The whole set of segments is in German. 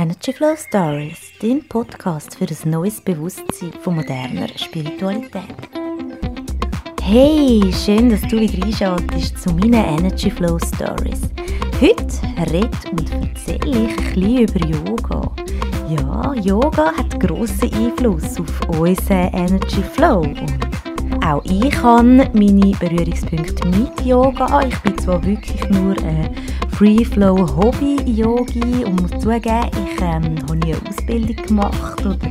Energy Flow Stories, dein Podcast für ein neues Bewusstsein von moderner Spiritualität. Hey, schön, dass du wieder einschaltest zu meinen Energy Flow Stories. Heute rede und erzähle ich ein über Yoga. Ja, Yoga hat grossen Einfluss auf unseren Energy Flow. Und auch ich habe meine Berührungspunkte mit Yoga. Ich bin zwar wirklich nur eine Free Flow Hobby Yogi und muss zugeben, ich ähm, habe nie eine Ausbildung gemacht oder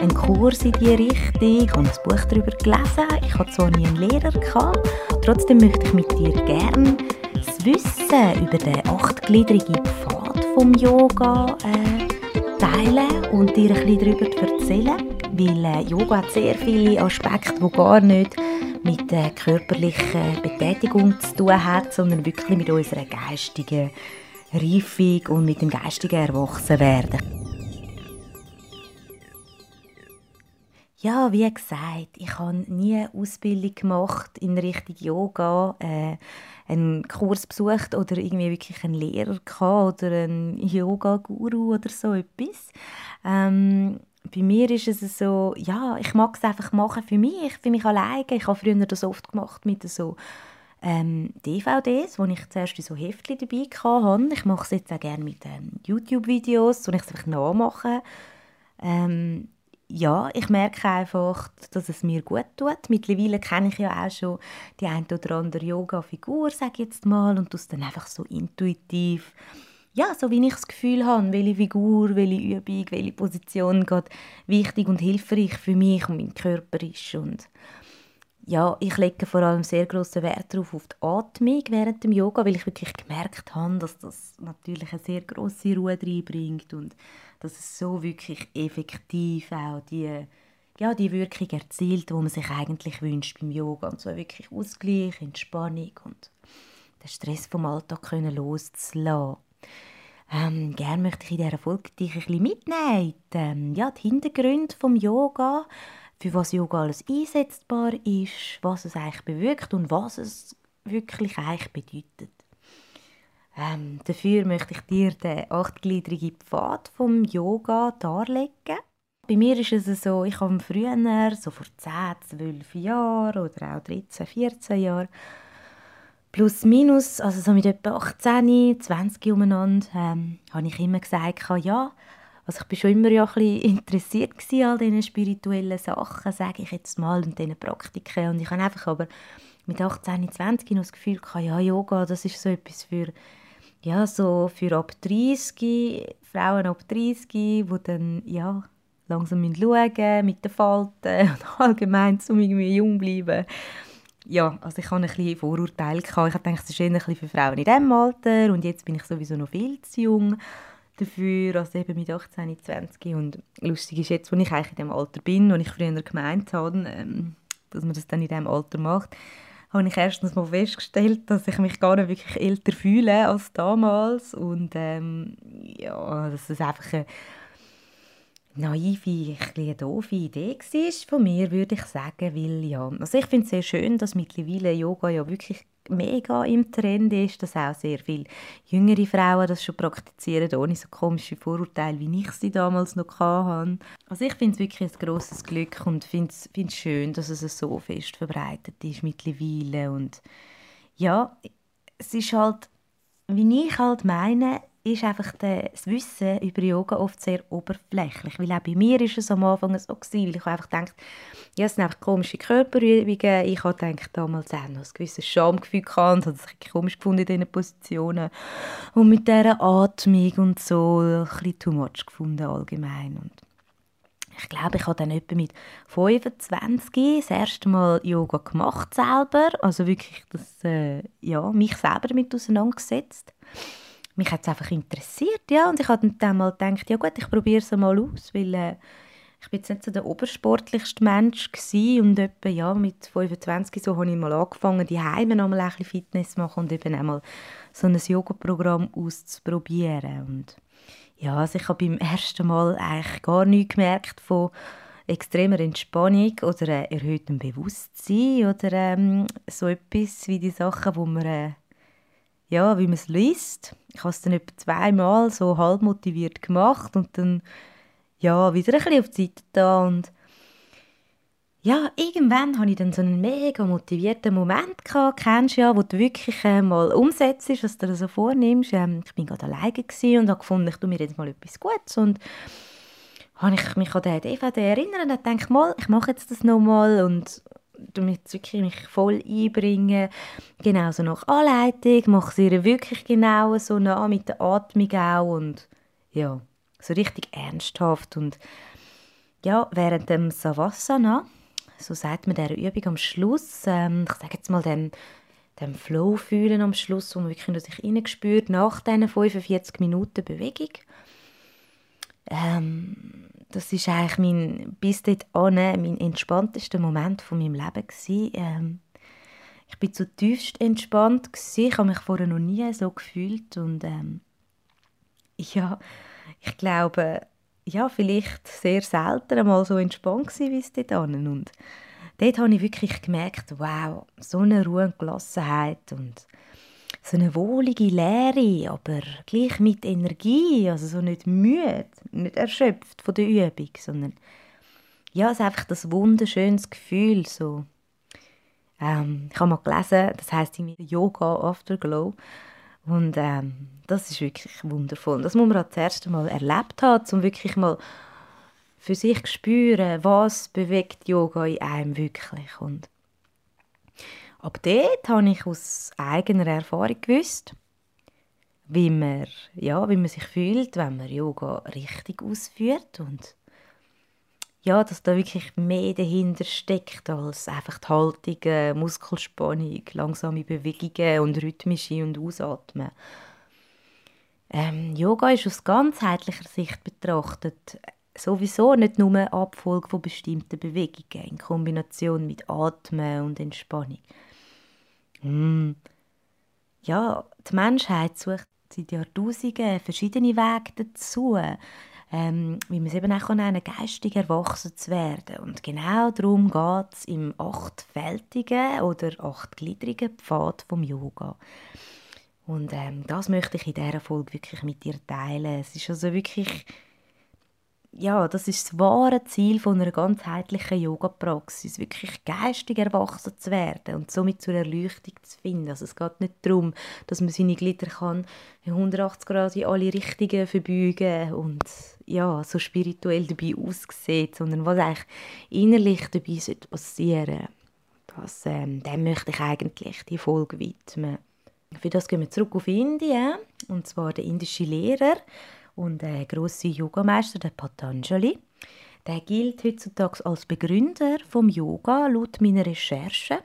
einen Kurs in diese Richtung. Ich habe ein Buch darüber gelesen. Ich hatte zwar nie einen Lehrer gehabt, trotzdem möchte ich mit dir gerne das Wissen über den achtgliedrigen Pfad vom Yoga äh, teilen und dir ein bisschen darüber erzählen, weil äh, Yoga hat sehr viele Aspekte, die gar nicht mit der körperlichen Betätigung zu tun hat, sondern wirklich mit unserer geistigen Reifung und mit dem geistigen Erwachsenwerden. Ja, wie gesagt, ich habe nie eine Ausbildung gemacht in Richtung Yoga, äh, einen Kurs besucht oder irgendwie wirklich einen Lehrer gehabt oder einen Yoga-Guru oder so etwas. Ähm, bei mir ist es so, ja, ich mag es einfach machen für mich, für mich alleine. Ich habe früher das oft gemacht mit so ähm, DVDs, wo ich zuerst so Heftchen dabei hatte. Ich mache es jetzt auch gerne mit ähm, YouTube-Videos, wo ich es einfach nachmache. Ähm, ja, ich merke einfach, dass es mir gut tut. Mittlerweile kenne ich ja auch schon die ein oder andere Yoga-Figur, sage ich jetzt mal, und das dann einfach so intuitiv ja, so wie ich das Gefühl habe, welche Figur, welche Übung, welche Position gerade wichtig und hilfreich für mich und meinen Körper ist. Und ja, ich lege vor allem sehr großen Wert darauf auf die Atmung während dem Yoga, weil ich wirklich gemerkt habe, dass das natürlich eine sehr große Ruhe reinbringt und dass es so wirklich effektiv auch die, ja, die Wirkung erzielt, die man sich eigentlich wünscht beim Yoga. Und zwar wirklich Ausgleich, Entspannung und den Stress vom Alltag können loszulassen. Ähm, gerne möchte ich in dieser Folge dich ein bisschen mitnehmen. Ähm, ja, die Hintergründe vom Yoga, für was Yoga alles einsetzbar ist, was es eigentlich bewirkt und was es wirklich eigentlich bedeutet. Ähm, dafür möchte ich dir den achtgliedrigen Pfad vom Yoga darlegen. Bei mir ist es so, ich habe früher, so vor 10, 12 Jahren oder auch 13, 14 Jahren, plus minus, also so mit etwa 18, 20 umeinander, ähm, habe ich immer gesagt, ja, also ich war schon immer ja ein bisschen interessiert an all diesen spirituellen Sachen, sage ich jetzt mal, und diesen Praktiken. Und ich habe einfach aber mit 18, 20 noch das Gefühl gehabt, ja, Yoga, das ist so etwas für, ja, so für ab 30, Frauen ab 30, die dann, ja, langsam schauen mit den Falten und allgemein, um irgendwie jung bleiben ja, also ich hatte ein bisschen Vorurteile. Ich dachte, es ist eher ein bisschen für Frauen in diesem Alter und jetzt bin ich sowieso noch viel zu jung dafür, also eben mit 18, 20 und lustig ist jetzt, wo ich eigentlich in dem Alter bin und ich früher gemeint habe, ähm, dass man das dann in diesem Alter macht, habe ich erstens mal festgestellt, dass ich mich gar nicht wirklich älter fühle als damals und ähm, ja, dass es einfach eine naive, eine doofe Idee war von mir, würde ich sagen, weil ja, also ich finde es sehr schön, dass mittlerweile Yoga ja wirklich mega im Trend ist, dass auch sehr viele jüngere Frauen das schon praktizieren, ohne so komische Vorurteile, wie ich sie damals noch hatte. Also ich finde es wirklich ein grosses Glück und finde es schön, dass es so fest verbreitet ist mittlerweile und ja, es ist halt, wie ich halt meine, ist einfach das Wissen über Yoga oft sehr oberflächlich. Weil auch bei mir war es am Anfang so, gewesen, ich habe einfach gedacht, ja, es sind einfach komische Körperübungen. Ich habe gedacht, damals auch noch ein gewisses Schamgefühl gehabt habe es komisch gefunden in diesen Positionen. Und mit dieser Atmung und so ein bisschen too much gefunden allgemein. Und ich glaube, ich habe dann etwa mit 25 das erste Mal Yoga gemacht selber. Also wirklich das, äh, ja, mich selber damit auseinandergesetzt mich hat es einfach interessiert, ja, und ich habe dann mal gedacht, ja gut, ich probiere es mal aus, weil äh, ich bin jetzt nicht so der obersportlichste Mensch gewesen und etwa, ja, mit 25 so habe ich mal angefangen, die Heime noch mal ein bisschen Fitness machen und eben einmal so ein Yoga-Programm auszuprobieren. Und ja, also ich habe beim ersten Mal eigentlich gar nichts gemerkt von extremer Entspannung oder erhöhtem Bewusstsein oder ähm, so etwas wie die Sachen, wo man äh, ja, wie man es liest. Ich habe es dann etwa zweimal so halb motiviert gemacht und dann ja, wieder ein bisschen auf die Seite da und ja, irgendwann hatte ich dann so einen mega motivierten Moment gehabt, kennst ja, wo du wirklich äh, mal umsetzt, was du dir so vornimmst. Ähm, ich bin gerade alleine und habe gefunden, ich tue mir jetzt mal etwas Gutes und habe ich mich an den DVD erinnert und dachte, mal, ich mache jetzt das nochmal und damit wirklich mich voll einbringen. Genau so nach Anleitung, mache sie wirklich genau so nah mit der Atmung auch und ja, so richtig ernsthaft und ja, während dem Savasana so sagt man dieser Übung am Schluss, ähm, ich sage jetzt mal dem, dem Flow fühlen am Schluss, wo man wirklich sich spürt nach diesen 45 Minuten Bewegung. Ähm, das ist eigentlich mein, bis dahin mein entspanntester Moment von meinem Leben gewesen. Ähm, ich bin zutiefst entspannt gewesen. Ich habe mich vorher noch nie so gefühlt und ähm, ja, ich glaube, ja, vielleicht sehr selten einmal so entspannt gewesen, wie es dort Und dort habe ich wirklich gemerkt, wow, so eine Ruhe und Gelassenheit und so eine wohlige Leere, aber gleich mit Energie, also so nicht müde, nicht erschöpft von der Übung, sondern ja, es ist einfach das wunderschönes Gefühl, so. Ähm, ich habe mal gelesen, das heißt Yoga Afterglow und ähm, das ist wirklich wundervoll. Das muss man das erste Mal erlebt haben, um wirklich mal für sich zu spüren, was bewegt Yoga in einem wirklich. Und ab dort habe ich aus eigener Erfahrung gewusst, wie man, ja, wie man sich fühlt, wenn man Yoga richtig ausführt und ja, dass da wirklich mehr dahinter steckt als einfach die Haltung, Muskelspannung, langsame Bewegungen und rhythmische und Ausatmen. Ähm, Yoga ist aus ganzheitlicher Sicht betrachtet sowieso nicht nur eine Abfolge von bestimmten Bewegungen in Kombination mit Atmen und Entspannung. Mm. Ja, die Menschheit sucht seit Jahrtausenden verschiedene Wege dazu, ähm, wie man es eben auch nennen geistig erwachsen zu werden. Und genau darum geht es im achtfältigen oder achtgliedrigen Pfad vom Yoga. Und ähm, das möchte ich in dieser Folge wirklich mit dir teilen. Es ist also wirklich, ja, das ist das wahre Ziel von einer ganzheitlichen Yoga-Praxis, wirklich geistig erwachsen zu werden und somit zur Erleuchtung zu finden. Also es geht nicht darum, dass man seine Glieder kann 180 Grad in alle Richtungen verbeugen und ja, so spirituell dabei aussieht, sondern was eigentlich innerlich dabei passieren sollte. Das, ähm, dem möchte ich eigentlich die Folge widmen. Für das gehen wir zurück auf Indien, und zwar der indische Lehrer und der große Yogameister, der Patanjali. Der gilt heutzutage als Begründer vom Yoga, laut meiner Recherche.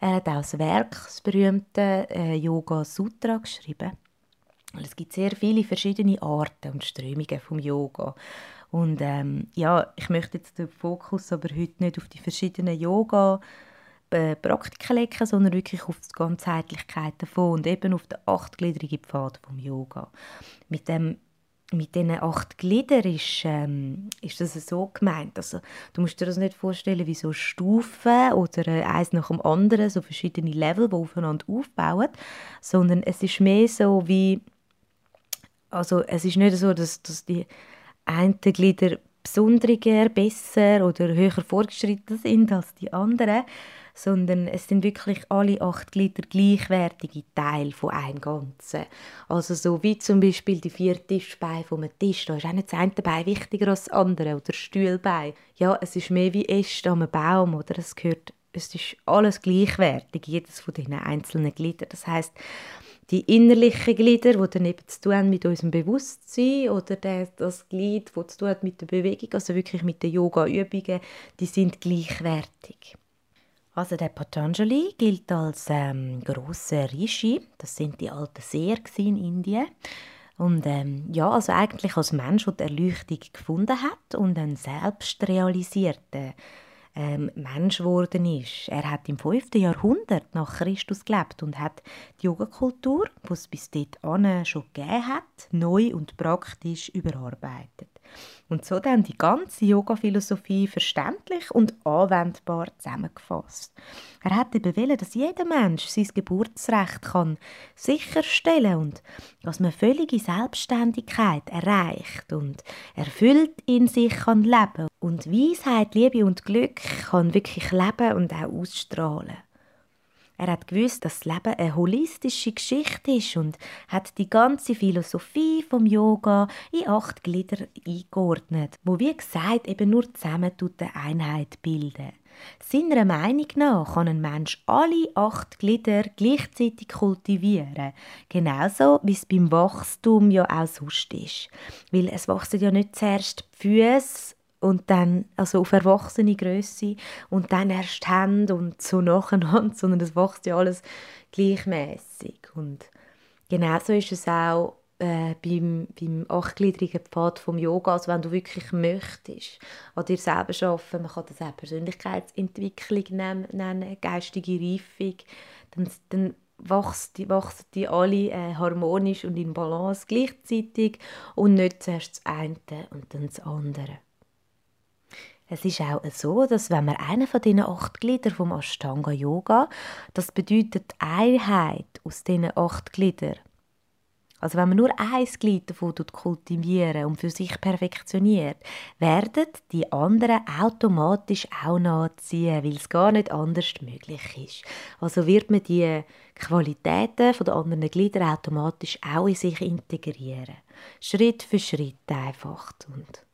Er hat auch das Werk, das berühmte äh, Yoga Sutra, geschrieben. Es gibt sehr viele verschiedene Arten und Strömungen vom Yoga. Und ähm, ja, ich möchte jetzt den Fokus aber heute nicht auf die verschiedenen Yoga äh, Praktiken legen, sondern wirklich auf die Ganzheitlichkeit davon und eben auf den achtgliedrigen Pfad vom Yoga. Mit dem mit diesen acht Gliedern ist, ähm, ist das so gemeint. Also, du musst dir das nicht vorstellen wie so Stufen oder äh, eins nach dem anderen, so verschiedene Level, die aufeinander aufbauen, sondern es ist mehr so wie, also es ist nicht so, dass, dass die einen Glieder besonderer, besser oder höher fortgeschritten sind als die anderen, sondern es sind wirklich alle acht Glieder gleichwertige Teile von einem Ganzen. Also so wie zum Beispiel die vier Tischbeine vom Tisch, da ist auch nicht das eine Bein wichtiger als das andere oder das Stühlbein. Ja, es ist mehr wie Äste am Baum oder es gehört, es ist alles gleichwertig, jedes von diesen einzelnen Gliedern. Das heißt, die innerlichen Glieder, die dann eben zu tun mit unserem Bewusstsein oder das Glied, das zu tun hat mit der Bewegung, also wirklich mit den Yoga-Übungen, die sind gleichwertig. Also der Patanjali gilt als ähm, großer Rishi. Das sind die alten Seher in Indien. Und ähm, ja, also eigentlich als Mensch, der die Erleuchtung gefunden hat und ein selbst realisierter ähm, Mensch geworden ist. Er hat im 5. Jahrhundert nach Christus gelebt und hat die Yogakultur, die es bis dahin schon gegeben hat, neu und praktisch überarbeitet. Und so dann die ganze Yoga-Philosophie verständlich und anwendbar zusammengefasst. Er hat eben wollen, dass jeder Mensch sein Geburtsrecht kann sicherstellen und dass man völlige Selbstständigkeit erreicht und erfüllt in sich kann leben und Weisheit, Liebe und Glück kann wirklich leben und auch ausstrahlen. Er hat gewusst, dass das Leben eine holistische Geschichte ist und hat die ganze Philosophie vom Yoga in acht Glieder eingeordnet, wo wie gesagt eben nur zusammen eine Einheit bilden. Seiner Meinung nach kann ein Mensch alle acht Glieder gleichzeitig kultivieren. Genauso wie es beim Wachstum ja auch sonst ist. Weil es wachsen ja nicht zuerst die Füße und dann also auf erwachsene Größe. Und dann erst Hände und so nacheinander, sondern das wächst ja alles gleichmäßig und genauso ist es auch äh, beim, beim achtgliedrigen Pfad vom Yoga, also wenn du wirklich möchtest, an dir selber arbeiten, man kann das auch Persönlichkeitsentwicklung nennen, nennen geistige Reifung, dann, dann wachsen die, wachsen die alle äh, harmonisch und in Balance gleichzeitig. Und nicht zuerst das eine und dann das andere. Es ist auch so, dass wenn man einen von diesen acht Gliedern vom Ashtanga Yoga, das bedeutet Einheit aus diesen acht Gliedern. Also wenn man nur ein Glied davon kultivieren und für sich perfektioniert, werden die anderen automatisch auch nachziehen, weil es gar nicht anders möglich ist. Also wird man die Qualitäten der anderen Glieder automatisch auch in sich integrieren. Schritt für Schritt einfach. Und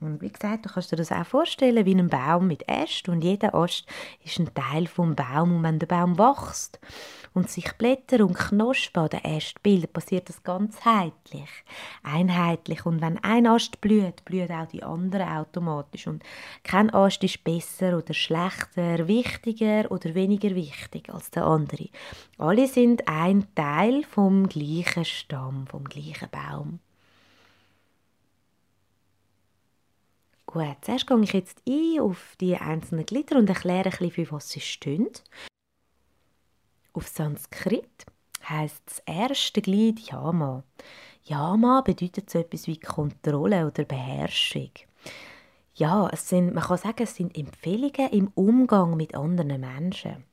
und wie gesagt, du kannst dir das auch vorstellen wie ein Baum mit Ästen und jeder Ast ist ein Teil vom Baum. Und wenn der Baum wächst und sich Blätter und Knospen an den Ästen bilden, passiert das ganzheitlich, einheitlich. Und wenn ein Ast blüht, blüht auch die andere automatisch. Und kein Ast ist besser oder schlechter, wichtiger oder weniger wichtig als der andere. Alle sind ein Teil vom gleichen Stamm, vom gleichen Baum. Gut, zuerst gehe ich jetzt ein auf die einzelnen Glieder und erkläre ein bisschen, für was sie stehen. Auf Sanskrit heißt das erste Glied Yama. Yama bedeutet so etwas wie Kontrolle oder Beherrschung. Ja, es sind, man kann sagen, es sind Empfehlungen im Umgang mit anderen Menschen.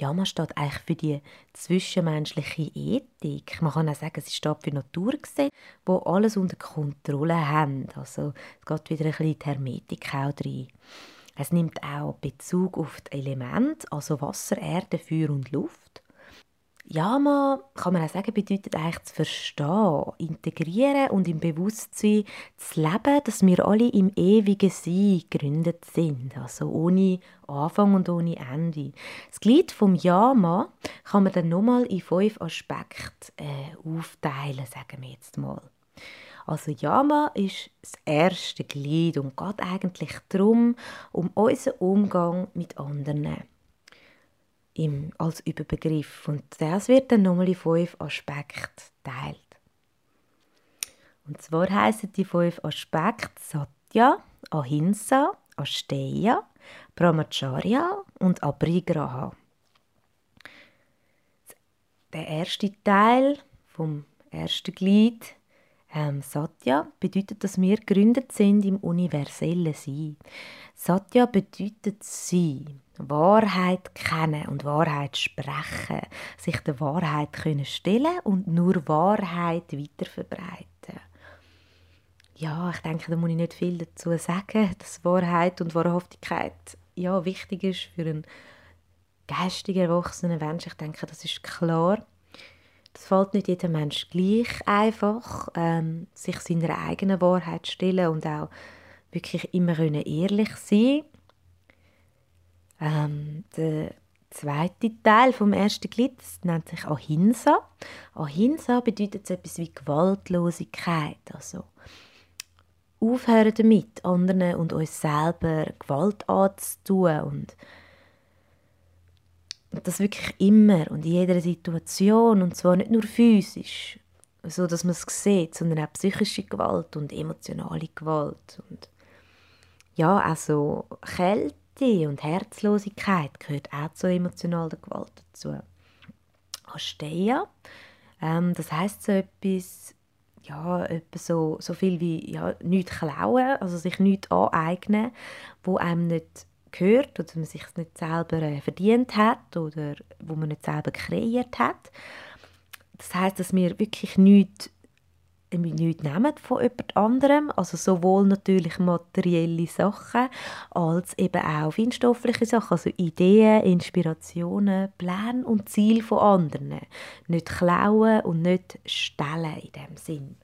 Yama steht eigentlich für die zwischenmenschliche Ethik. Man kann auch sagen, sie steht für Natur gesehen, wo alles unter Kontrolle haben. Also es geht wieder ein bisschen die Hermetik auch rein. Es nimmt auch Bezug auf die Elemente, also Wasser, Erde, Feuer und Luft. Yama, kann man auch sagen, bedeutet eigentlich zu verstehen, integrieren und im Bewusstsein zu leben, dass wir alle im ewigen Sein gegründet sind, also ohne Anfang und ohne Ende. Das Glied vom Yama kann man dann nochmal in fünf Aspekte äh, aufteilen, sagen wir jetzt mal. Also Yama ist das erste Glied und geht eigentlich darum, um unseren Umgang mit anderen im, als Überbegriff. Und das wird dann nochmal in fünf Aspekte geteilt. Und zwar heißen die fünf Aspekte Satya, Ahimsa, Asteya, Brahmacharya und Abrigraha. Der erste Teil vom ersten Glied ähm, Satya bedeutet, dass wir gegründet sind im universellen Sein. Satya bedeutet Sein. Wahrheit kennen und Wahrheit sprechen, sich der Wahrheit können stellen und nur Wahrheit weiterverbreiten. Ja, ich denke, da muss ich nicht viel dazu sagen, dass Wahrheit und Wahrhaftigkeit ja wichtig ist für einen geistig erwachsenen Menschen. Ich denke, das ist klar. Das fällt nicht jedem Mensch gleich einfach, ähm, sich seiner eigenen Wahrheit stellen und auch wirklich immer ehrlich sein ähm, der zweite Teil vom ersten Glied nennt sich Ahimsa. Ahimsa bedeutet so etwas wie Gewaltlosigkeit, also aufhören damit, anderen und uns selber Gewalt anzutun und das wirklich immer und in jeder Situation und zwar nicht nur physisch, so dass man es sieht, sondern auch psychische Gewalt und emotionale Gewalt und ja, also Kälte und Herzlosigkeit gehört auch zur emotionalen Gewalt dazu. Asteia, ähm, das heißt so etwas, ja, etwa so, so viel wie ja, nichts klauen, also sich nichts aneignen, wo einem nicht gehört oder man sich nicht selber äh, verdient hat oder wo man nicht selber kreiert hat. Das heißt, dass wir wirklich nichts, nichts nehmen von jemand anderem, also sowohl natürlich materielle Sachen als eben auch feinstoffliche Sachen, also Ideen, Inspirationen, Pläne und Ziele von anderen. Nicht klauen und nicht stellen in dem Sinn.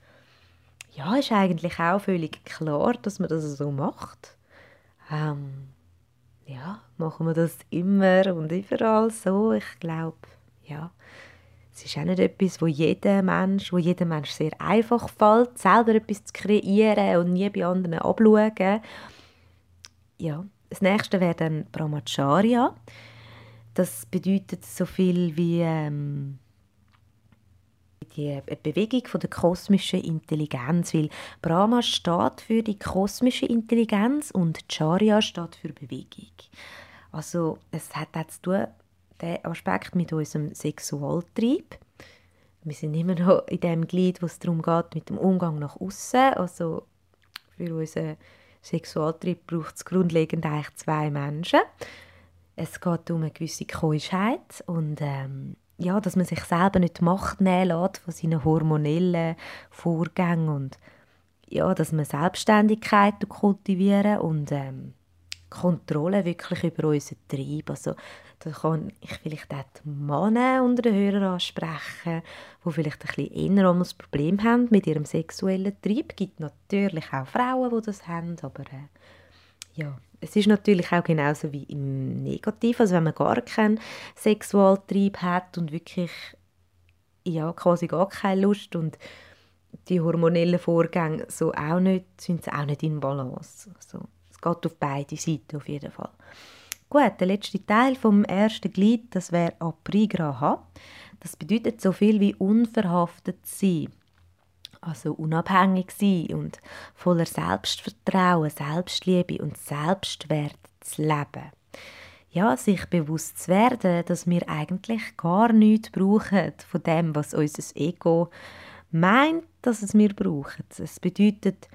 Ja, ist eigentlich auch völlig klar, dass man das so macht. Ähm, ja, machen wir das immer und überall so. Ich glaube, ja, es ist auch nicht etwas, wo jeder Mensch, wo jedem Mensch sehr einfach fällt, selber etwas zu kreieren und nie bei anderen abschauen. Ja, das nächste wäre dann Brahmacharya. Das bedeutet so viel wie ähm, die Bewegung von der kosmischen Intelligenz, weil Brahma steht für die kosmische Intelligenz und Charya steht für Bewegung. Also es hat auch zu tun, der Aspekt mit unserem Sexualtrieb. Wir sind immer noch in dem Glied, wo es darum geht, mit dem Umgang nach außen. Also für unseren Sexualtrieb braucht es grundlegend eigentlich zwei Menschen. Es geht um eine gewisse Keuschheit und ähm, ja, dass man sich selber nicht die Macht nehmen lässt von seinen hormonellen Vorgängen und ja, dass man Selbstständigkeit kultivieren und ähm, Kontrolle wirklich über unseren Trieb. Also da kann ich vielleicht auch die Männer unter den Hörern ansprechen, die vielleicht ein bisschen eher ein Problem haben mit ihrem sexuellen Trieb. Es gibt natürlich auch Frauen, die das haben, aber äh, ja, es ist natürlich auch genauso wie im Negativ, also wenn man gar keinen Sexualtrieb hat und wirklich ja, quasi gar keine Lust und die hormonellen Vorgänge so auch nicht, sind sie auch nicht in Balance. Also, es geht auf beide Seiten auf jeden Fall. Gut, der letzte Teil vom ersten Glied, das wäre Aprigraha. Das bedeutet so viel wie unverhaftet sein also unabhängig sein und voller Selbstvertrauen, Selbstliebe und Selbstwert zu leben. Ja, sich bewusst zu werden, dass wir eigentlich gar nichts brauchen von dem, was unser Ego meint, dass es wir brauchen. Es bedeutet,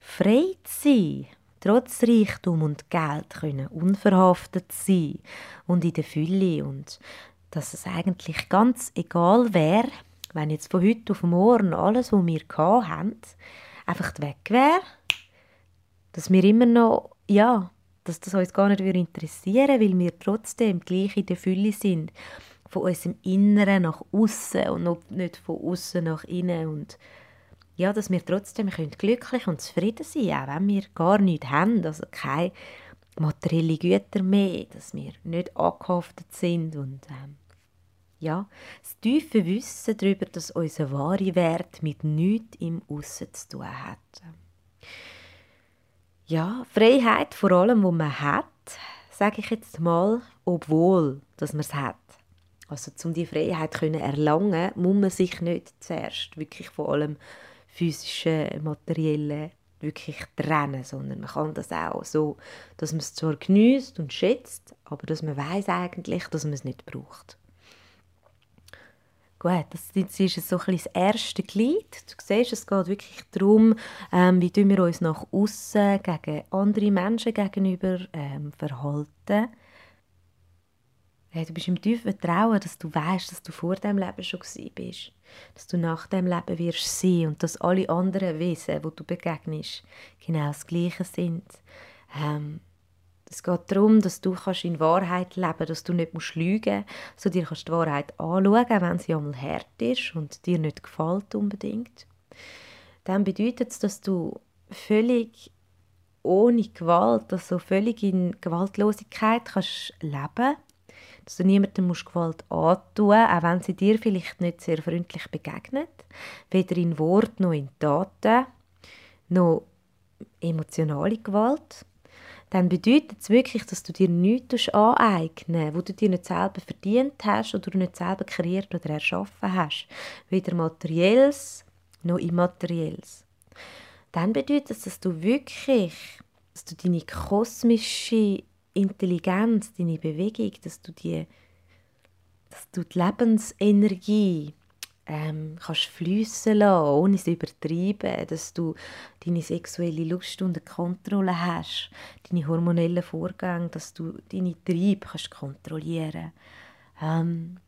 frei zu sein, trotz Reichtum und Geld können unverhaftet sein und in der Fülle und dass es eigentlich ganz egal wäre, wenn jetzt von heute auf morgen alles, was wir hatten, einfach weg wäre, dass wir immer noch, ja, dass das uns gar nicht interessieren würde, weil wir trotzdem gleich in der Fülle sind, von unserem Inneren nach außen und nicht von außen nach innen und ja, dass wir trotzdem glücklich und zufrieden sein können, auch wenn wir gar nichts haben, also keine materiellen Güter mehr, dass wir nicht angehaftet sind und ähm, ja, das tiefe Wissen darüber, dass unser wahre Wert mit nichts im Aussen zu tun hat. Ja, Freiheit vor allem, wo man hat, sage ich jetzt mal, obwohl, dass man es hat. Also, um die Freiheit zu erlangen, muss man sich nicht zuerst wirklich von allem physischen, materiellen wirklich trennen, sondern man kann das auch so, dass man es zwar genießt und schätzt, aber dass man weiß eigentlich, dass man es nicht braucht. Gut, das, ist so ein das erste Glied. Du siehst, es geht wirklich darum, ähm, wie wir uns nach außen gegen andere Menschen gegenüber ähm, verhalten. Ja, du bist im tiefen Vertrauen, dass du weißt, dass du vor dem Leben schon bist, dass du nach dem Leben wirst sein und dass alle anderen Wesen, wo du begegnest, genau das Gleiche sind. Ähm, es geht darum, dass du kannst in Wahrheit leben kannst, dass du nicht musst lügen musst, so dir kannst die Wahrheit anschauen, wenn sie einmal hart ist und dir nicht gefällt unbedingt. Dann bedeutet es, dass du völlig ohne Gewalt, also völlig in Gewaltlosigkeit kannst leben dass du niemandem musst Gewalt antun auch wenn sie dir vielleicht nicht sehr freundlich begegnet, weder in Wort noch in Taten, noch emotionale Gewalt dann bedeutet es wirklich, dass du dir nichts aneignen wo du dir nicht selber verdient hast oder nicht selber kreiert oder erschaffen hast. Weder materielles noch immaterielles. Dann bedeutet es, dass du wirklich, dass du deine kosmische Intelligenz, deine Bewegung, dass du die, dass du die Lebensenergie ähm, kannst fließen lassen, ohne es übertreiben, dass du deine sexuelle Lust unter Kontrolle hast, deine hormonellen Vorgänge, dass du deine Triebe kannst kontrollieren. Ähm,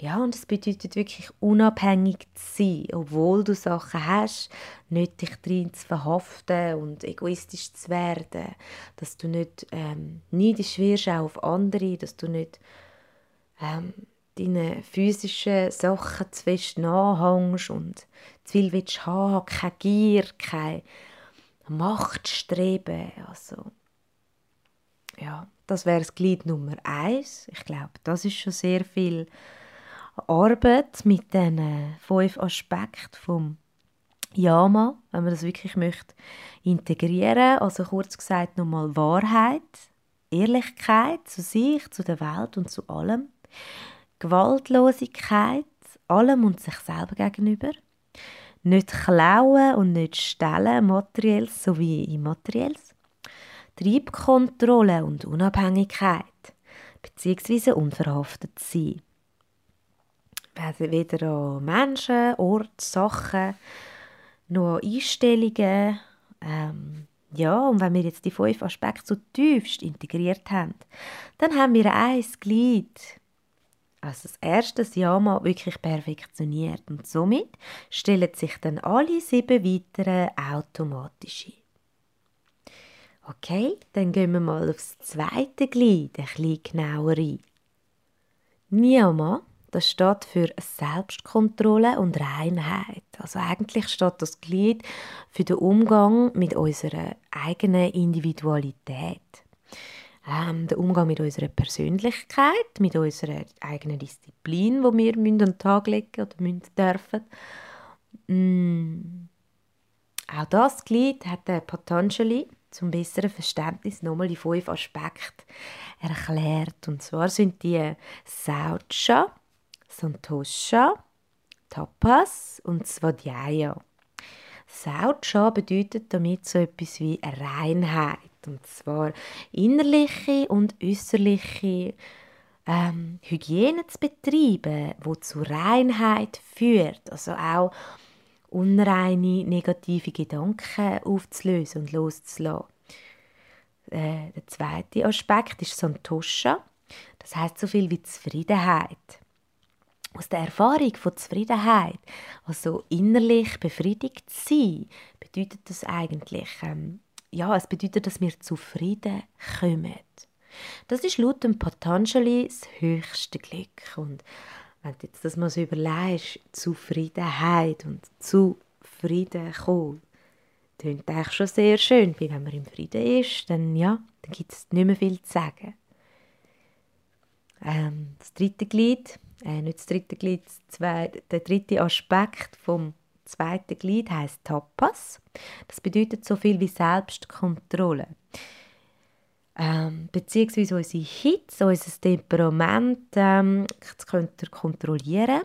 ja, und es bedeutet wirklich unabhängig zu sein, obwohl du Sachen hast, nicht dich drin zu verhaften und egoistisch zu werden, dass du nicht ähm, neidisch wirst auch auf andere, dass du nicht ähm, deine physischen Sachen zu fest nachhängst und zu viel willst haben, keine Gier, kein Machtstreben, also ja, das wäre das Glied Nummer eins. Ich glaube, das ist schon sehr viel Arbeit mit diesen fünf Aspekten vom Yama, wenn man das wirklich möchte integrieren. Also kurz gesagt nochmal Wahrheit, Ehrlichkeit zu sich, zu der Welt und zu allem. Gewaltlosigkeit, allem und sich selber gegenüber. Nicht klauen und nicht stellen, materielles sowie immaterielles. Triebkontrolle und Unabhängigkeit, beziehungsweise unverhaftet sein weder an Menschen, Orte, Sachen, noch an Einstellungen. Ähm, ja, und wenn wir jetzt die fünf Aspekte so tiefst integriert haben, dann haben wir ein Glied, also das erste Yama wirklich perfektioniert und somit stellen sich dann alle sieben weiteren automatisch ein. Okay, dann gehen wir mal aufs zweite Glied ein bisschen genauer ein. Niyama das steht für Selbstkontrolle und Reinheit. Also eigentlich steht das Glied für den Umgang mit unserer eigenen Individualität. Ähm, der Umgang mit unserer Persönlichkeit, mit unserer eigenen Disziplin, wo wir an den Tag legen oder müssen dürfen. Mm. Auch das Glied hat der Patanjali zum besseren Verständnis nochmal die fünf Aspekte erklärt. Und zwar sind die Saucha, Santosha, Tapas und Svadhyaya. Saucha bedeutet damit so etwas wie Reinheit. Und zwar innerliche und äußerliche ähm, Hygiene zu betreiben, wo zu Reinheit führt. Also auch unreine, negative Gedanken aufzulösen und loszulassen. Äh, der zweite Aspekt ist Santosha. Das heißt so viel wie Zufriedenheit aus der Erfahrung von Zufriedenheit, also innerlich befriedigt sein, bedeutet das eigentlich, ähm, ja, es bedeutet, dass wir zufrieden kommen. Das ist laut dem Patanjali das höchste Glück. Und wenn du jetzt das mal so überlegst, Zufriedenheit und zufrieden kommen, klingt eigentlich schon sehr schön. Weil wenn man im Frieden ist, dann, ja, dann gibt es nicht mehr viel zu sagen. Ähm, das dritte Glied äh, nicht das dritte Glied, zwei, der dritte Aspekt vom zweiten Glied heißt Tapas. Das bedeutet so viel wie Selbstkontrolle. Ähm, beziehungsweise unsere Hitze, unser Temperament ähm, könnt ihr kontrollieren.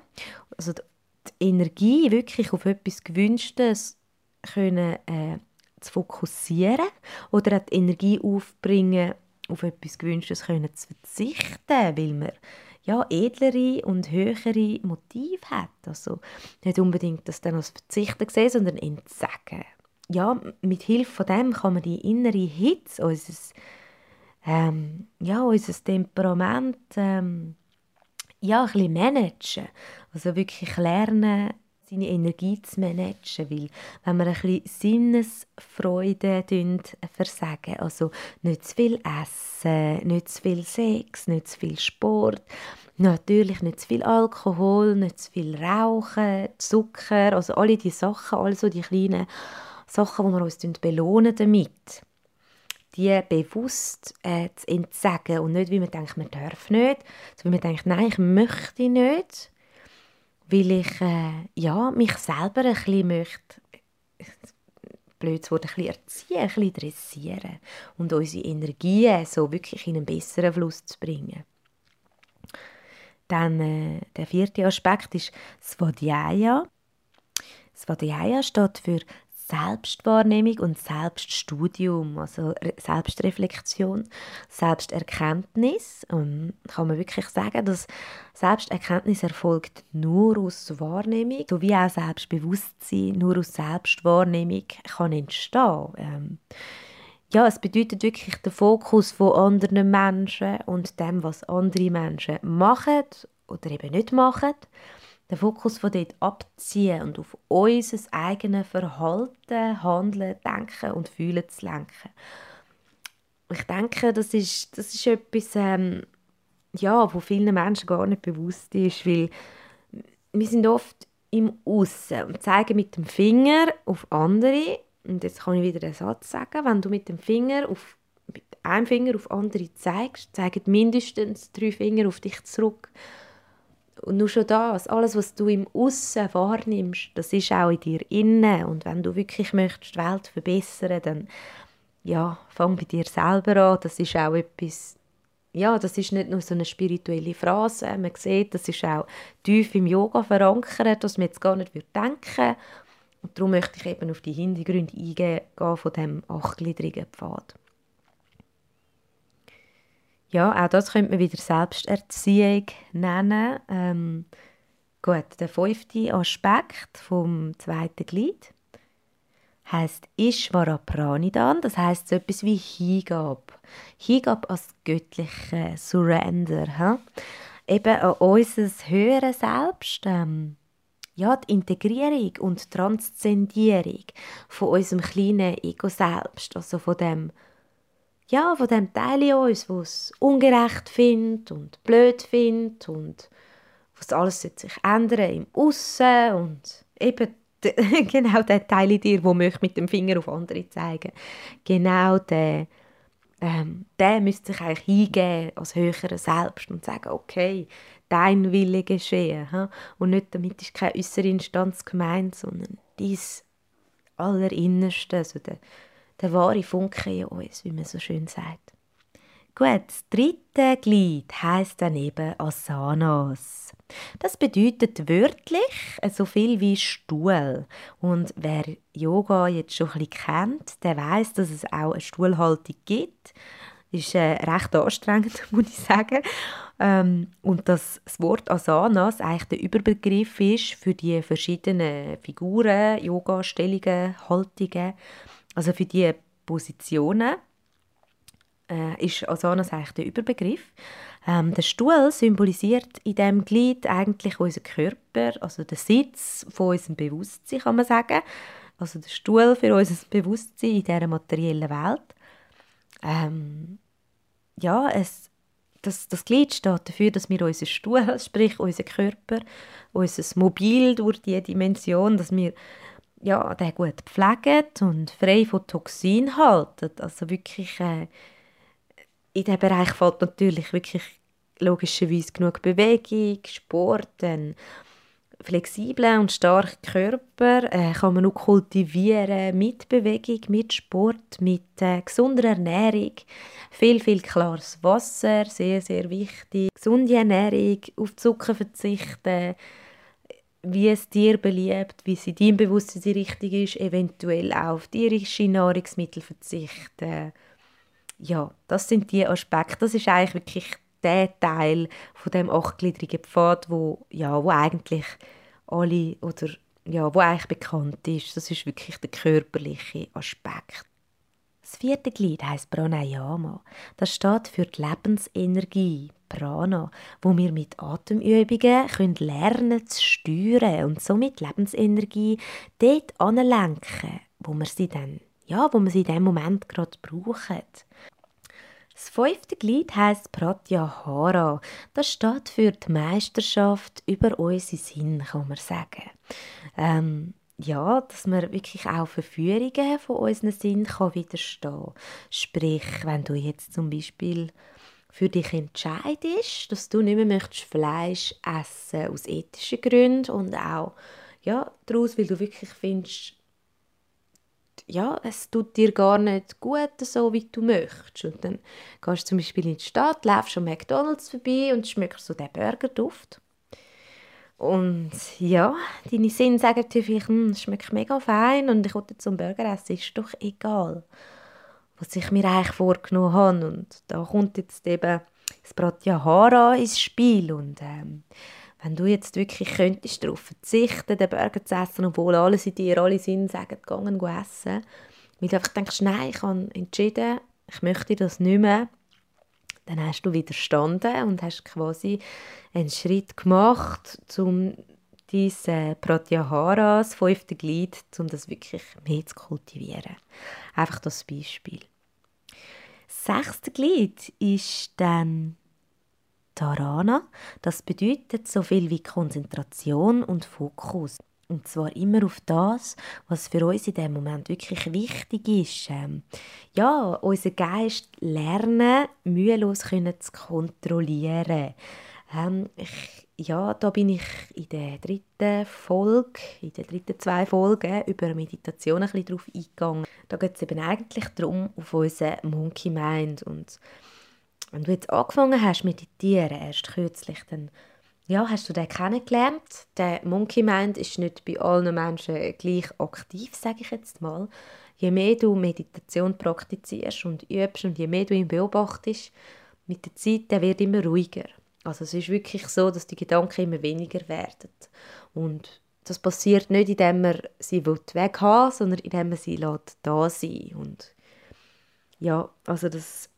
Also die Energie wirklich auf etwas Gewünschtes können, äh, zu fokussieren oder die Energie aufbringen, auf etwas Gewünschtes können zu verzichten, weil wir ja, edlere und höhere Motive hat. Also nicht unbedingt das dann als Verzichten sehen, sondern entsagen. Ja, mit Hilfe von dem kann man die innere Hitze, unser, ähm, ja, unser Temperament ähm, ja, ein bisschen managen. Also wirklich lernen, seine Energie zu managen, weil wenn wir ein bisschen Sinnesfreude versagen, also nicht zu viel essen, nicht zu viel Sex, nicht zu viel Sport, natürlich nicht zu viel Alkohol, nicht zu viel Rauchen, Zucker, also alle die Sachen, also die kleinen Sachen, die wir uns belohnen damit, die bewusst äh, zu entsagen und nicht, wie man denkt, man darf nicht, sondern wie man denkt, nein, ich möchte nicht, weil ich äh, ja, mich selber ein bisschen möchte, blöd Wort, ein bisschen erziehen, ein bisschen dressieren und unsere Energien so wirklich in einen besseren Fluss zu bringen. Dann äh, der vierte Aspekt ist Svadhyaya. Svadhyaya steht für Selbstwahrnehmung und Selbststudium, also Selbstreflexion, Selbsterkenntnis. Und kann man wirklich sagen, dass Selbsterkenntnis erfolgt nur aus Wahrnehmung, sowie auch Selbstbewusstsein nur aus Selbstwahrnehmung kann entstehen. Ähm, ja, es bedeutet wirklich den Fokus von anderen Menschen und dem, was andere Menschen machen oder eben nicht machen den Fokus von dort abziehen und auf unser eigenes Verhalten, Handeln, Denken und Fühlen zu lenken. Ich denke, das ist, das ist etwas, ähm, ja, wo vielen Menschen gar nicht bewusst ist, weil wir sind oft im Aussen und zeigen mit dem Finger auf andere und jetzt kann ich wieder einen Satz sagen, wenn du mit dem Finger auf mit einem Finger auf andere zeigst, zeigen mindestens drei Finger auf dich zurück. Und nur schon das, alles, was du im Aussen wahrnimmst, das ist auch in dir innen. Und wenn du wirklich möchtest die Welt verbessern, dann ja, fang bei dir selber an. Das ist auch etwas, ja, das ist nicht nur so eine spirituelle Phrase. Man sieht, das ist auch tief im Yoga verankert, dass man jetzt gar nicht denken würde. Und darum möchte ich eben auf die Hintergründe eingehen von diesem achtgliedrigen Pfad. Ja, auch das könnte man wieder Selbsterziehung nennen. Ähm, gut, der fünfte Aspekt vom zweiten Glied heißt Ishvara Pranidan, das heißt so etwas wie Hingabe. Hingabe als göttliche Surrender. He? Eben an unser höheres Selbst. Ähm, ja, die Integrierung und Transzendierung von unserem kleinen Ego-Selbst, also von dem ja, von dem Teil in uns, wo es ungerecht findet und blöd findet und was alles sich ändern im Aussen und eben genau der Teil in dir, wo möchte mit dem Finger auf andere zeigen. Genau der, ähm, der müsste sich eigentlich hingeben als höherer Selbst und sagen, okay, dein Wille geschehen. Ha? Und nicht damit ist keine äußere Instanz gemeint, sondern dies Allerinnerste, also der wahre Funke in uns, wie man so schön sagt. Gut, das dritte Glied heißt dann eben Asanas. Das bedeutet wörtlich so viel wie Stuhl. Und wer Yoga jetzt schon ein bisschen kennt, der weiß, dass es auch eine Stuhlhaltung gibt. Ist äh, recht anstrengend, muss ich sagen. Ähm, und dass das Wort Asanas eigentlich der Überbegriff ist für die verschiedenen Figuren, Yoga-Stellungen, Haltungen also für diese Positionen äh, ist Asanas eigentlich der Überbegriff. Ähm, der Stuhl symbolisiert in diesem Glied eigentlich unseren Körper, also den Sitz von unserem Bewusstsein, kann man sagen. Also der Stuhl für unser Bewusstsein in dieser materiellen Welt. Ähm, ja, es, das, das Glied steht dafür, dass wir unseren Stuhl, sprich unseren Körper, unser Mobil durch diese Dimension, dass wir ja, den gut pflegt und frei von Toxin halten. Also wirklich äh, in diesem Bereich fällt natürlich wirklich logischerweise genug Bewegung, Sport, ein flexibler und starker Körper äh, kann man auch kultivieren mit Bewegung, mit Sport, mit äh, gesunder Ernährung, viel, viel klares Wasser, sehr, sehr wichtig, gesunde Ernährung, auf Zucker verzichten, wie es dir beliebt, wie es in deinem Bewusstsein richtig ist, eventuell auch auf tierische Nahrungsmittel verzichten. Ja, das sind die Aspekte. Das ist eigentlich wirklich der Teil von dem achtgliedrigen Pfad, wo ja, wo eigentlich alle oder ja, wo eigentlich bekannt ist. Das ist wirklich der körperliche Aspekt. Das vierte Glied heißt Pranayama. Das steht für die Lebensenergie, Prana, wo wir mit Atemübungen können lernen zu steuern und somit Lebensenergie dort anlenken, wo wir sie dann, ja, wo wir sie in dem Moment gerade brauchen. Das fünfte Glied heißt Pratyahara. Das steht für die Meisterschaft über unseren Sinn, kann man sagen. Ähm, ja, dass man wirklich auch Verführungen von unseren Sinn kann widerstehen kann. Sprich, wenn du jetzt zum Beispiel für dich entscheidest, dass du nicht mehr möchtest Fleisch essen aus ethischen Gründen und auch ja, daraus, weil du wirklich findest, ja, es tut dir gar nicht gut, so wie du möchtest. Und dann gehst du zum Beispiel in die Stadt, läufst an McDonalds vorbei und schmeckst so den Burgerduft. Und ja, deine Sinne sagen dir vielleicht, hm, es schmeckt mega fein und ich wollte zum Burger essen, ist doch egal, was ich mir eigentlich vorgenommen habe. Und da kommt jetzt eben das Pratyahara ins Spiel. Und ähm, wenn du jetzt wirklich könntest darauf verzichten, den Burger zu essen, obwohl alles in dir, alle Sinn sagen, gehen essen, weil du einfach denkst, nein, ich habe entschieden, ich möchte das nicht mehr, dann hast du widerstanden und hast quasi einen Schritt gemacht, um diese Pratyahara, das fünfte Glied, um das wirklich mehr zu kultivieren. Einfach das Beispiel. Das sechste Glied ist dann Dharana. Das bedeutet so viel wie Konzentration und Fokus. Und zwar immer auf das, was für uns in dem Moment wirklich wichtig ist. Ähm, ja, unser Geist lernen, mühelos können zu kontrollieren. Ähm, ich, ja, da bin ich in der dritten Folge, in den dritten zwei Folgen über Meditation ein bisschen drauf eingegangen. Da geht es eben eigentlich darum, auf unseren Monkey Mind. Und wenn du jetzt angefangen hast meditieren, erst kürzlich, dann ja, hast du den kennengelernt? Der Monkey Mind ist nicht bei allen Menschen gleich aktiv, sage ich jetzt mal. Je mehr du Meditation praktizierst und übst und je mehr du ihn beobachtest, mit der Zeit, der wird immer ruhiger. Also es ist wirklich so, dass die Gedanken immer weniger werden. Und das passiert nicht, indem man sie weg haben sondern indem man sie da sein Und ja, also das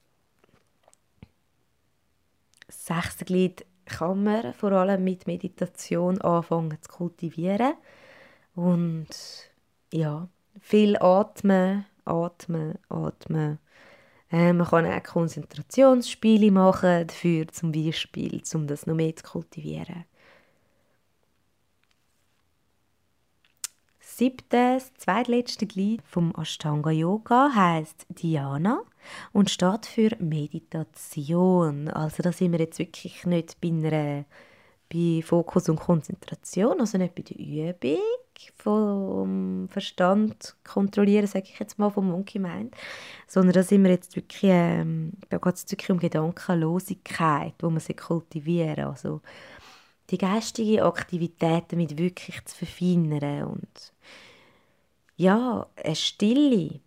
sechste Glied kann man vor allem mit Meditation anfangen zu kultivieren. Und ja, viel atmen, atmen, atmen. Äh, man kann auch Konzentrationsspiele machen dafür, zum Beispiel, um das noch mehr zu kultivieren. Siebtes, zweitletzte Glied vom Ashtanga Yoga heißt Dhyana und steht für Meditation. Also da sind wir jetzt wirklich nicht bei, einer, bei Fokus und Konzentration, also nicht bei der Übung vom Verstand kontrollieren, sage ich jetzt mal, vom Monkey Mind, sondern da sind wir jetzt wirklich, ähm, da geht es wirklich um Gedankenlosigkeit, wo man sie kultivieren, also die geistige Aktivität damit wirklich zu verfeinern und ja, eine Stille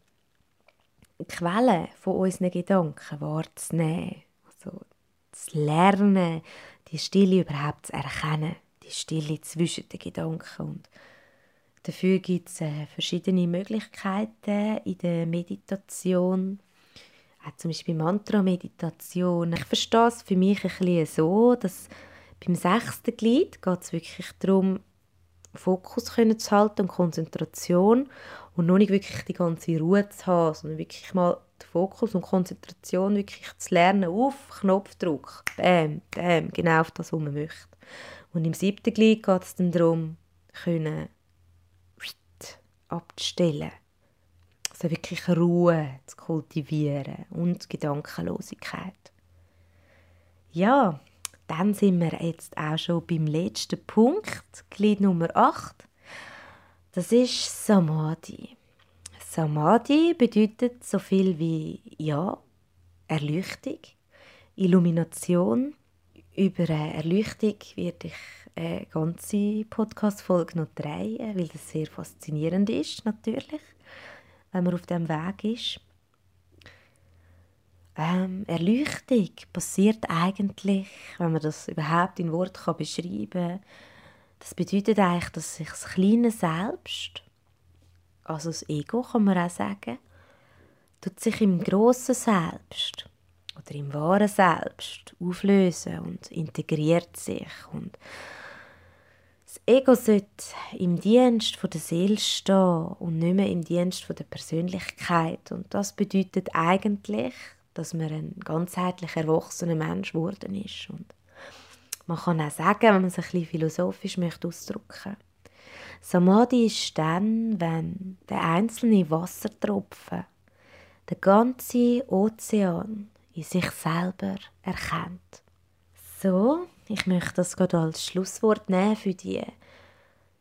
Quelle von unseren Gedanken wahrzunehmen. Also zu lernen, die Stille überhaupt zu erkennen. Die Stille zwischen den Gedanken. Und dafür gibt es äh, verschiedene Möglichkeiten in der Meditation. Auch zum Beispiel Mantra-Meditation. Ich verstehe es für mich ein bisschen so, dass beim sechsten Glied geht es wirklich darum, Fokus zu halten und Konzentration und noch nicht wirklich die ganze Ruhe zu haben, sondern wirklich mal den Fokus und Konzentration wirklich zu lernen auf Knopfdruck. Bam, bam, genau auf das, was man möchte. Und im siebten Glied geht es dann darum, können abzustellen. Also wirklich Ruhe zu kultivieren und Gedankenlosigkeit. Ja, dann sind wir jetzt auch schon beim letzten Punkt, Glied Nummer 8. Das ist Samadhi. Samadhi bedeutet so viel wie ja, Erleuchtung, Illumination. Über eine Erleuchtung werde ich eine ganze Podcast-Folge noch drehen, weil das sehr faszinierend ist, natürlich, wenn man auf dem Weg ist. Ähm, Erleuchtung passiert eigentlich, wenn man das überhaupt in Wort beschreiben kann, das bedeutet eigentlich, dass sich das kleine Selbst, also das Ego kann man auch sagen, tut sich im grossen Selbst oder im wahren Selbst auflösen und integriert sich. Und das Ego sollte im Dienst der Seele stehen und nicht mehr im Dienst der Persönlichkeit. Und das bedeutet eigentlich, dass man ein ganzheitlich erwachsener Mensch geworden ist. Und man kann auch sagen, wenn man es ein bisschen philosophisch möchte ausdrücken Samadhi ist dann, wenn der einzelne Wassertropfen den ganzen Ozean in sich selber erkennt. So, ich möchte das gerade als Schlusswort nehmen für die,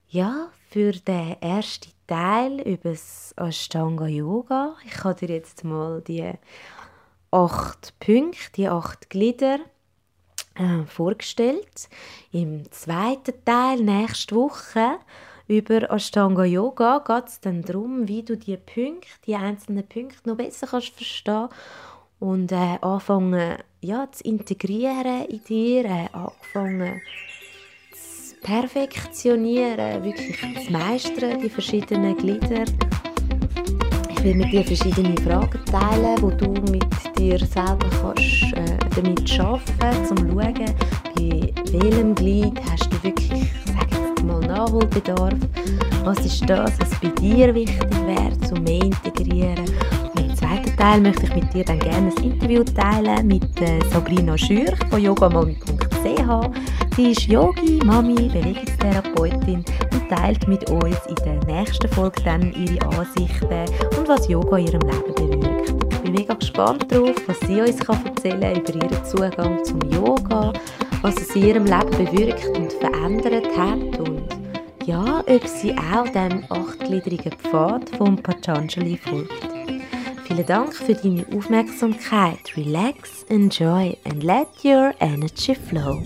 ja, für den ersten Teil über das Ashtanga Yoga. Ich habe dir jetzt mal die acht Punkte, die acht Glieder äh, vorgestellt. Im zweiten Teil, nächste Woche, über Ashtanga Yoga geht es dann darum, wie du die Punkte, die einzelnen Punkte noch besser kannst verstehen und äh, anfangen ja, zu integrieren in dir, äh, anfangen zu perfektionieren, wirklich zu meistern, die verschiedenen Glieder. Ich will mit dir verschiedene Fragen teilen, wo du mit dir selber kannst, äh, damit arbeiten kannst, um zu schauen, bei welchem Glied hast du wirklich, Nachholbedarf. Was ist das, was bei dir wichtig wäre, zum mehr integrieren? zweiten Teil möchte ich mit dir dann gerne ein Interview teilen mit äh, Sabrina Schürch von yogamami.ch. Sie ist Yogi, Mami, Bewegungstherapeutin und teilt mit uns in der nächsten Folge dann ihre Ansichten und was Yoga in ihrem Leben bewirkt. Ich bin mega gespannt darauf, was sie uns kann erzählen über ihren Zugang zum Yoga, was es in ihrem Leben bewirkt und verändert hat und ja, ob sie auch dem achtgliedrigen Pfad vom Patanjali folgt. Vielen Dank für deine Aufmerksamkeit. Relax, enjoy and let your energy flow.